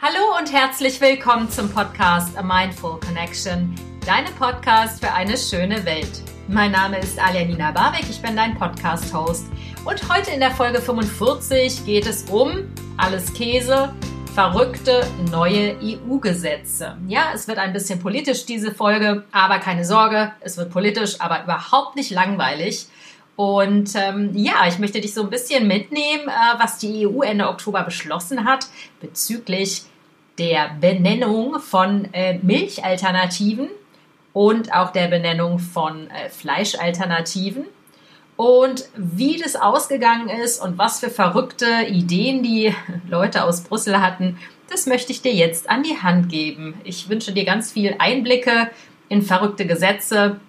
Hallo und herzlich willkommen zum Podcast A Mindful Connection, deinem Podcast für eine schöne Welt. Mein Name ist Aljanina Barwick, ich bin dein Podcast-Host und heute in der Folge 45 geht es um alles Käse, verrückte neue EU-Gesetze. Ja, es wird ein bisschen politisch diese Folge, aber keine Sorge, es wird politisch, aber überhaupt nicht langweilig. Und ähm, ja, ich möchte dich so ein bisschen mitnehmen, äh, was die EU Ende Oktober beschlossen hat bezüglich der Benennung von äh, Milchalternativen und auch der Benennung von äh, Fleischalternativen. Und wie das ausgegangen ist und was für verrückte Ideen die Leute aus Brüssel hatten, das möchte ich dir jetzt an die Hand geben. Ich wünsche dir ganz viel Einblicke in verrückte Gesetze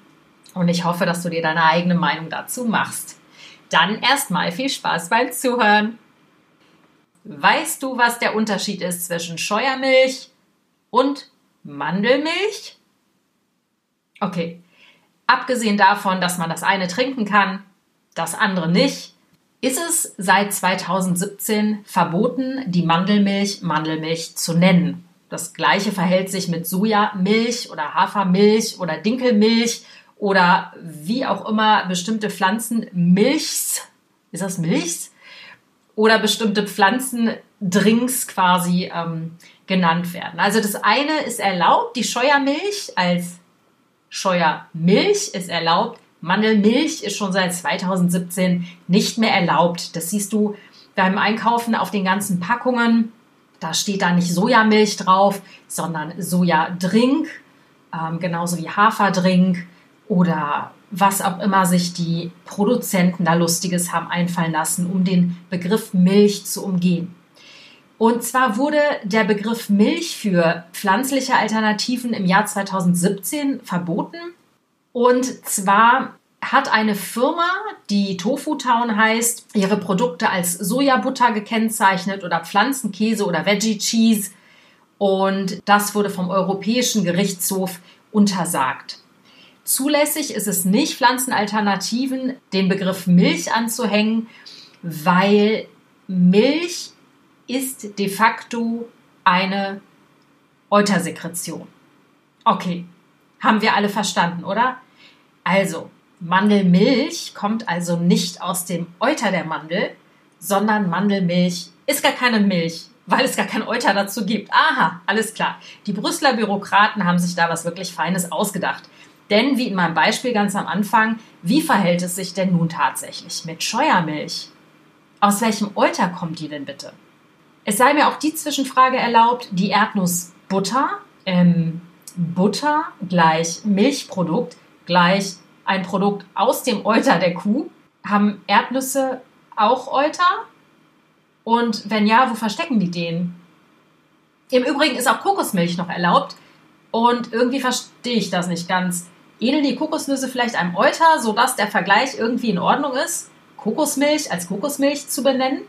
und ich hoffe, dass du dir deine eigene Meinung dazu machst. Dann erstmal viel Spaß beim Zuhören. Weißt du, was der Unterschied ist zwischen Scheuermilch und Mandelmilch? Okay. Abgesehen davon, dass man das eine trinken kann, das andere nicht, ist es seit 2017 verboten, die Mandelmilch Mandelmilch zu nennen. Das gleiche verhält sich mit Sojamilch oder Hafermilch oder Dinkelmilch oder wie auch immer bestimmte Pflanzenmilchs, ist das Milchs? Oder bestimmte Pflanzendrinks quasi ähm, genannt werden. Also das eine ist erlaubt, die Scheuermilch als Scheuermilch ist erlaubt, Mandelmilch ist schon seit 2017 nicht mehr erlaubt. Das siehst du beim Einkaufen auf den ganzen Packungen. Da steht da nicht Sojamilch drauf, sondern Sojadrink, ähm, genauso wie Haferdrink oder was auch immer sich die Produzenten da Lustiges haben einfallen lassen, um den Begriff Milch zu umgehen. Und zwar wurde der Begriff Milch für pflanzliche Alternativen im Jahr 2017 verboten. Und zwar hat eine Firma, die Tofu Town heißt, ihre Produkte als Sojabutter gekennzeichnet oder Pflanzenkäse oder Veggie Cheese. Und das wurde vom Europäischen Gerichtshof untersagt. Zulässig ist es nicht, Pflanzenalternativen den Begriff Milch anzuhängen, weil Milch ist de facto eine Eutersekretion. Okay, haben wir alle verstanden, oder? Also, Mandelmilch kommt also nicht aus dem Euter der Mandel, sondern Mandelmilch ist gar keine Milch, weil es gar kein Euter dazu gibt. Aha, alles klar. Die Brüsseler Bürokraten haben sich da was wirklich Feines ausgedacht. Denn wie in meinem Beispiel ganz am Anfang, wie verhält es sich denn nun tatsächlich mit Scheuermilch? Aus welchem Euter kommt die denn bitte? Es sei mir auch die Zwischenfrage erlaubt, die Erdnussbutter, ähm, Butter gleich Milchprodukt gleich ein Produkt aus dem Euter der Kuh. Haben Erdnüsse auch Euter? Und wenn ja, wo verstecken die den? Im Übrigen ist auch Kokosmilch noch erlaubt. Und irgendwie verstehe ich das nicht ganz ähneln die Kokosnüsse vielleicht einem Euter, sodass der Vergleich irgendwie in Ordnung ist, Kokosmilch als Kokosmilch zu benennen?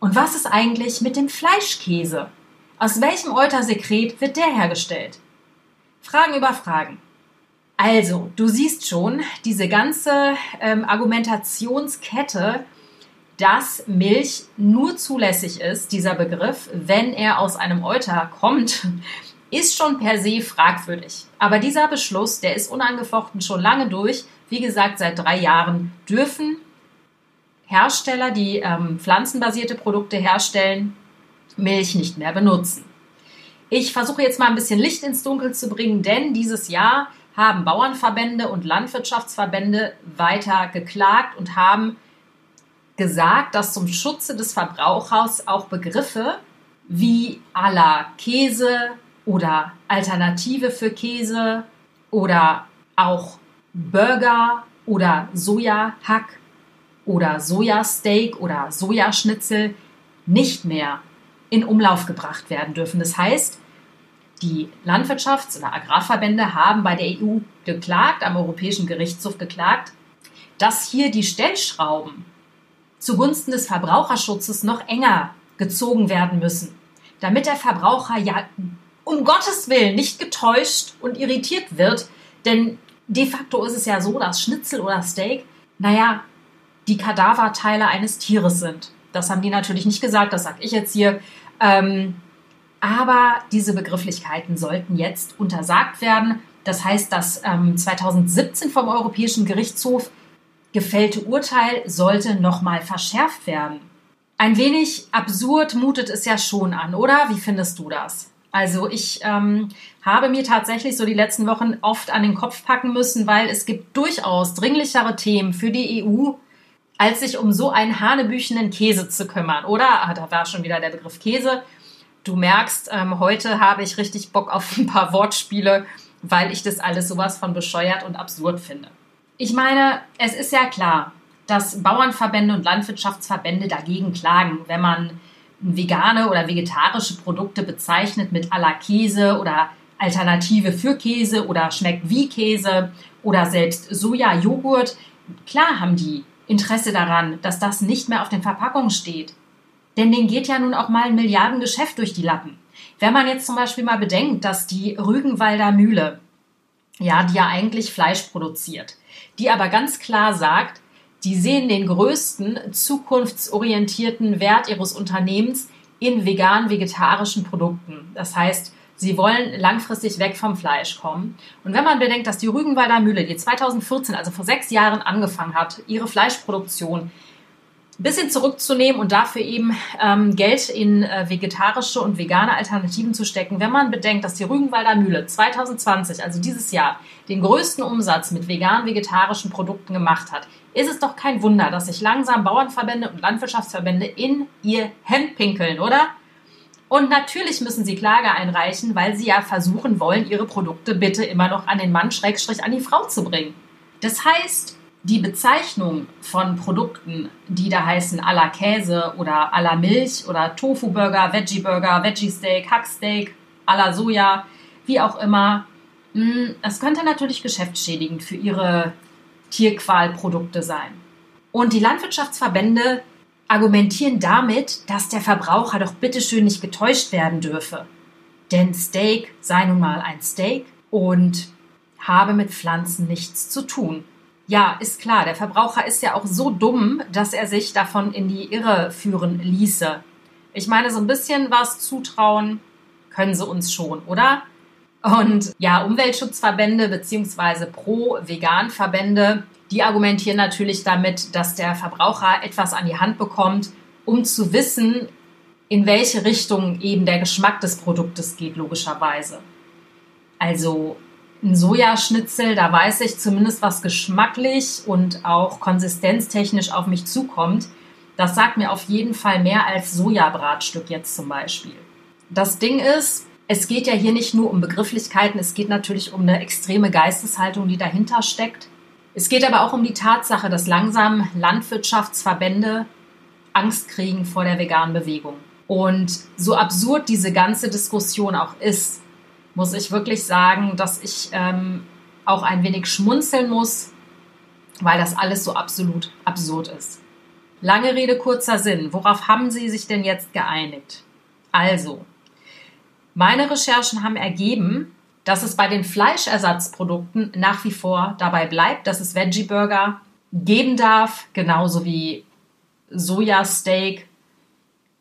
Und was ist eigentlich mit dem Fleischkäse? Aus welchem Eutersekret wird der hergestellt? Fragen über Fragen. Also, du siehst schon, diese ganze ähm, Argumentationskette, dass Milch nur zulässig ist, dieser Begriff, wenn er aus einem Euter kommt, ist schon per se fragwürdig. Aber dieser Beschluss, der ist unangefochten schon lange durch. Wie gesagt, seit drei Jahren dürfen Hersteller, die ähm, pflanzenbasierte Produkte herstellen, Milch nicht mehr benutzen. Ich versuche jetzt mal ein bisschen Licht ins Dunkel zu bringen, denn dieses Jahr haben Bauernverbände und Landwirtschaftsverbände weiter geklagt und haben gesagt, dass zum Schutze des Verbrauchers auch Begriffe wie la Käse, oder Alternative für Käse oder auch Burger oder Sojahack oder Sojasteak oder Sojaschnitzel nicht mehr in Umlauf gebracht werden dürfen. Das heißt, die Landwirtschafts- oder Agrarverbände haben bei der EU geklagt, am Europäischen Gerichtshof geklagt, dass hier die Stellschrauben zugunsten des Verbraucherschutzes noch enger gezogen werden müssen, damit der Verbraucher ja um Gottes Willen nicht getäuscht und irritiert wird. Denn de facto ist es ja so, dass Schnitzel oder Steak, naja, die Kadaverteile eines Tieres sind. Das haben die natürlich nicht gesagt, das sage ich jetzt hier. Ähm, Aber diese Begrifflichkeiten sollten jetzt untersagt werden. Das heißt, das ähm, 2017 vom Europäischen Gerichtshof gefällte Urteil sollte nochmal verschärft werden. Ein wenig absurd mutet es ja schon an, oder? Wie findest du das? Also ich ähm, habe mir tatsächlich so die letzten Wochen oft an den Kopf packen müssen, weil es gibt durchaus dringlichere Themen für die EU, als sich um so einen hanebüchenden Käse zu kümmern, oder? Ah, da war schon wieder der Begriff Käse. Du merkst, ähm, heute habe ich richtig Bock auf ein paar Wortspiele, weil ich das alles sowas von bescheuert und absurd finde. Ich meine, es ist ja klar, dass Bauernverbände und Landwirtschaftsverbände dagegen klagen, wenn man vegane oder vegetarische Produkte bezeichnet mit à la Käse oder Alternative für Käse oder schmeckt wie Käse oder selbst Soja-Joghurt. Klar haben die Interesse daran, dass das nicht mehr auf den Verpackungen steht. Denn denen geht ja nun auch mal ein Milliardengeschäft durch die Lappen. Wenn man jetzt zum Beispiel mal bedenkt, dass die Rügenwalder Mühle, ja, die ja eigentlich Fleisch produziert, die aber ganz klar sagt, die sehen den größten zukunftsorientierten Wert ihres Unternehmens in vegan-vegetarischen Produkten. Das heißt, sie wollen langfristig weg vom Fleisch kommen. Und wenn man bedenkt, dass die Rügenwalder Mühle, die 2014, also vor sechs Jahren angefangen hat, ihre Fleischproduktion ein bisschen zurückzunehmen und dafür eben ähm, Geld in äh, vegetarische und vegane Alternativen zu stecken. Wenn man bedenkt, dass die Rügenwalder Mühle 2020, also dieses Jahr, den größten Umsatz mit vegan-vegetarischen Produkten gemacht hat, ist es doch kein Wunder, dass sich langsam Bauernverbände und Landwirtschaftsverbände in ihr Hemd pinkeln, oder? Und natürlich müssen sie Klage einreichen, weil sie ja versuchen wollen, ihre Produkte bitte immer noch an den Mann schrägstrich an die Frau zu bringen. Das heißt, die Bezeichnung von Produkten, die da heißen à la Käse oder à la Milch oder Tofu-Burger, Veggie-Burger, Veggie-Steak, Hacksteak, à la Soja, wie auch immer, hm, das könnte natürlich geschäftsschädigend für ihre Tierqualprodukte sein. Und die Landwirtschaftsverbände argumentieren damit, dass der Verbraucher doch bitteschön nicht getäuscht werden dürfe. Denn Steak sei nun mal ein Steak und habe mit Pflanzen nichts zu tun. Ja, ist klar, der Verbraucher ist ja auch so dumm, dass er sich davon in die Irre führen ließe. Ich meine, so ein bisschen was zutrauen können sie uns schon, oder? Und ja, Umweltschutzverbände bzw. Pro-Vegan-Verbände, die argumentieren natürlich damit, dass der Verbraucher etwas an die Hand bekommt, um zu wissen, in welche Richtung eben der Geschmack des Produktes geht, logischerweise. Also ein Sojaschnitzel, da weiß ich zumindest, was geschmacklich und auch konsistenztechnisch auf mich zukommt. Das sagt mir auf jeden Fall mehr als Sojabratstück jetzt zum Beispiel. Das Ding ist, es geht ja hier nicht nur um Begrifflichkeiten, es geht natürlich um eine extreme Geisteshaltung, die dahinter steckt. Es geht aber auch um die Tatsache, dass langsam Landwirtschaftsverbände Angst kriegen vor der veganen Bewegung. Und so absurd diese ganze Diskussion auch ist, muss ich wirklich sagen, dass ich ähm, auch ein wenig schmunzeln muss, weil das alles so absolut absurd ist. Lange Rede, kurzer Sinn. Worauf haben Sie sich denn jetzt geeinigt? Also, meine Recherchen haben ergeben, dass es bei den Fleischersatzprodukten nach wie vor dabei bleibt, dass es Veggie Burger geben darf, genauso wie Sojasteak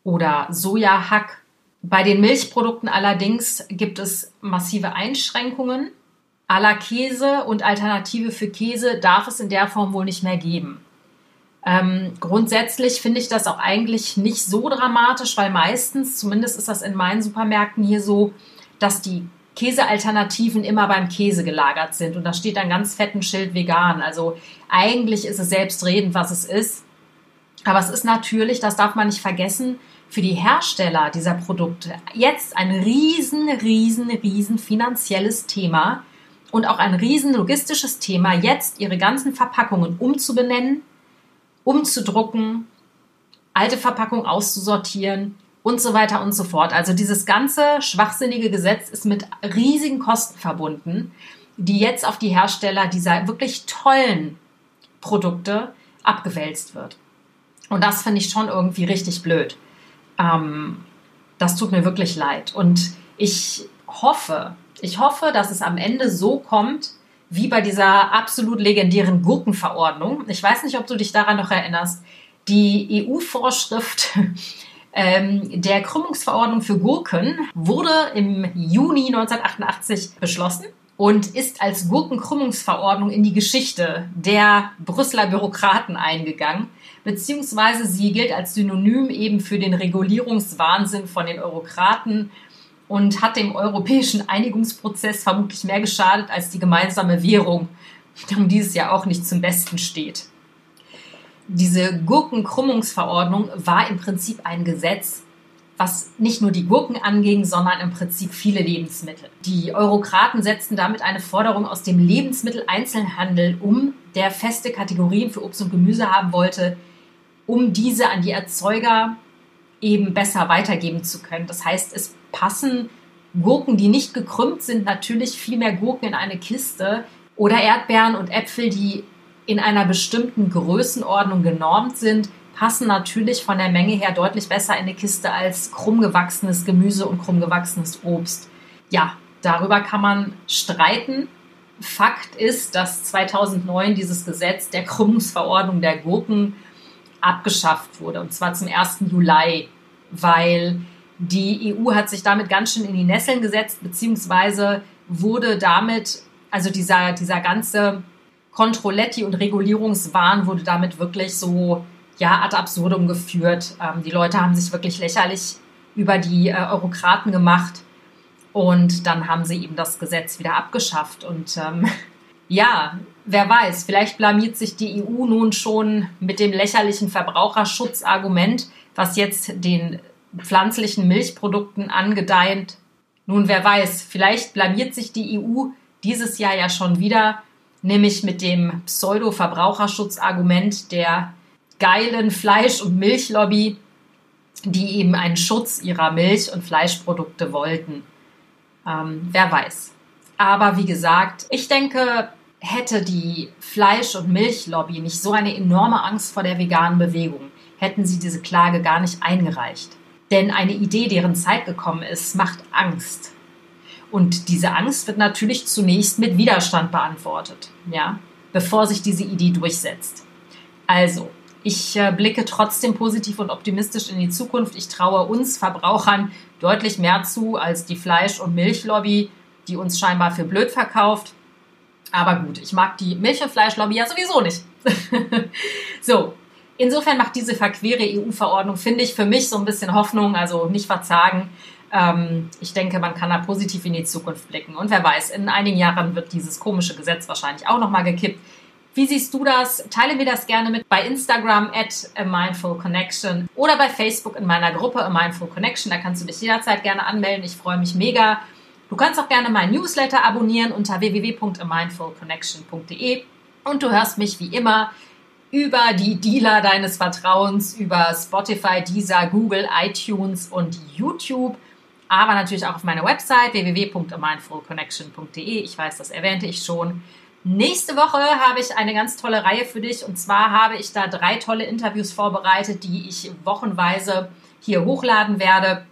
oder Sojahack bei den Milchprodukten allerdings gibt es massive Einschränkungen. A la Käse und Alternative für Käse darf es in der Form wohl nicht mehr geben. Ähm, grundsätzlich finde ich das auch eigentlich nicht so dramatisch, weil meistens, zumindest ist das in meinen Supermärkten hier so, dass die Käsealternativen immer beim Käse gelagert sind. Und da steht ein ganz fetten Schild vegan. Also eigentlich ist es selbstredend, was es ist. Aber es ist natürlich, das darf man nicht vergessen, für die Hersteller dieser Produkte jetzt ein riesen, riesen, riesen finanzielles Thema und auch ein riesen logistisches Thema, jetzt ihre ganzen Verpackungen umzubenennen, umzudrucken, alte Verpackungen auszusortieren und so weiter und so fort. Also dieses ganze schwachsinnige Gesetz ist mit riesigen Kosten verbunden, die jetzt auf die Hersteller dieser wirklich tollen Produkte abgewälzt wird. Und das finde ich schon irgendwie richtig blöd. Ähm, das tut mir wirklich leid. Und ich hoffe, ich hoffe, dass es am Ende so kommt, wie bei dieser absolut legendären Gurkenverordnung. Ich weiß nicht, ob du dich daran noch erinnerst. Die EU-Vorschrift ähm, der Krümmungsverordnung für Gurken wurde im Juni 1988 beschlossen und ist als Gurkenkrümmungsverordnung in die Geschichte der Brüsseler Bürokraten eingegangen, beziehungsweise sie gilt als Synonym eben für den Regulierungswahnsinn von den Eurokraten und hat dem europäischen Einigungsprozess vermutlich mehr geschadet als die gemeinsame Währung, um die es ja auch nicht zum Besten steht. Diese Gurkenkrümmungsverordnung war im Prinzip ein Gesetz, was nicht nur die Gurken anging, sondern im Prinzip viele Lebensmittel. Die Eurokraten setzten damit eine Forderung aus dem Lebensmitteleinzelhandel um, der feste Kategorien für Obst und Gemüse haben wollte, um diese an die Erzeuger eben besser weitergeben zu können. Das heißt, es passen Gurken, die nicht gekrümmt sind, natürlich viel mehr Gurken in eine Kiste oder Erdbeeren und Äpfel, die in einer bestimmten Größenordnung genormt sind, passen natürlich von der Menge her deutlich besser in eine Kiste als krumm gewachsenes Gemüse und krumm gewachsenes Obst. Ja, darüber kann man streiten. Fakt ist, dass 2009 dieses Gesetz der Krümmungsverordnung der Gurken abgeschafft wurde, und zwar zum 1. Juli, weil die EU hat sich damit ganz schön in die Nesseln gesetzt, beziehungsweise wurde damit, also dieser, dieser ganze Kontrolletti und Regulierungswahn wurde damit wirklich so ja, ad absurdum geführt. Ähm, die Leute haben sich wirklich lächerlich über die äh, Eurokraten gemacht und dann haben sie eben das Gesetz wieder abgeschafft. Und ähm, ja, wer weiß, vielleicht blamiert sich die EU nun schon mit dem lächerlichen Verbraucherschutzargument, was jetzt den pflanzlichen Milchprodukten angedeiht. Nun, wer weiß, vielleicht blamiert sich die EU dieses Jahr ja schon wieder, nämlich mit dem Pseudo-Verbraucherschutzargument der geilen Fleisch- und Milchlobby, die eben einen Schutz ihrer Milch- und Fleischprodukte wollten. Ähm, wer weiß. Aber wie gesagt, ich denke, hätte die Fleisch- und Milchlobby nicht so eine enorme Angst vor der veganen Bewegung, hätten sie diese Klage gar nicht eingereicht. Denn eine Idee, deren Zeit gekommen ist, macht Angst. Und diese Angst wird natürlich zunächst mit Widerstand beantwortet, ja, bevor sich diese Idee durchsetzt. Also, ich äh, blicke trotzdem positiv und optimistisch in die Zukunft. Ich traue uns Verbrauchern deutlich mehr zu als die Fleisch- und Milchlobby, die uns scheinbar für blöd verkauft. Aber gut, ich mag die Milch- und Fleischlobby ja sowieso nicht. so, insofern macht diese verquere EU-Verordnung, finde ich, für mich so ein bisschen Hoffnung, also nicht verzagen. Ähm, ich denke, man kann da positiv in die Zukunft blicken. Und wer weiß, in einigen Jahren wird dieses komische Gesetz wahrscheinlich auch nochmal gekippt. Wie siehst du das? Teile mir das gerne mit bei Instagram at Mindful Connection oder bei Facebook in meiner Gruppe A Mindful Connection. Da kannst du dich jederzeit gerne anmelden. Ich freue mich mega. Du kannst auch gerne meinen Newsletter abonnieren unter www.amindfulconnection.de und du hörst mich wie immer über die Dealer deines Vertrauens, über Spotify, Deezer, Google, iTunes und YouTube, aber natürlich auch auf meiner Website www.amindfulconnection.de. Ich weiß, das erwähnte ich schon. Nächste Woche habe ich eine ganz tolle Reihe für dich und zwar habe ich da drei tolle Interviews vorbereitet, die ich wochenweise hier hochladen werde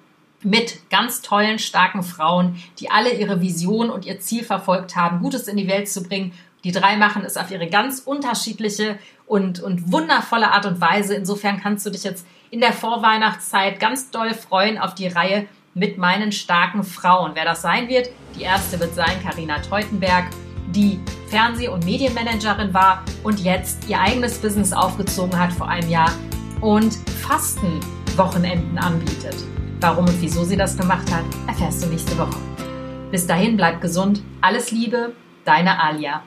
mit ganz tollen, starken Frauen, die alle ihre Vision und ihr Ziel verfolgt haben, Gutes in die Welt zu bringen. Die drei machen es auf ihre ganz unterschiedliche und, und wundervolle Art und Weise. Insofern kannst du dich jetzt in der Vorweihnachtszeit ganz doll freuen auf die Reihe mit meinen starken Frauen. Wer das sein wird, die erste wird sein Karina Teutenberg die Fernseh- und Medienmanagerin war und jetzt ihr eigenes Business aufgezogen hat vor einem Jahr und Fastenwochenenden anbietet. Warum und wieso sie das gemacht hat, erfährst du nächste Woche. Bis dahin bleib gesund, alles Liebe, deine Alia.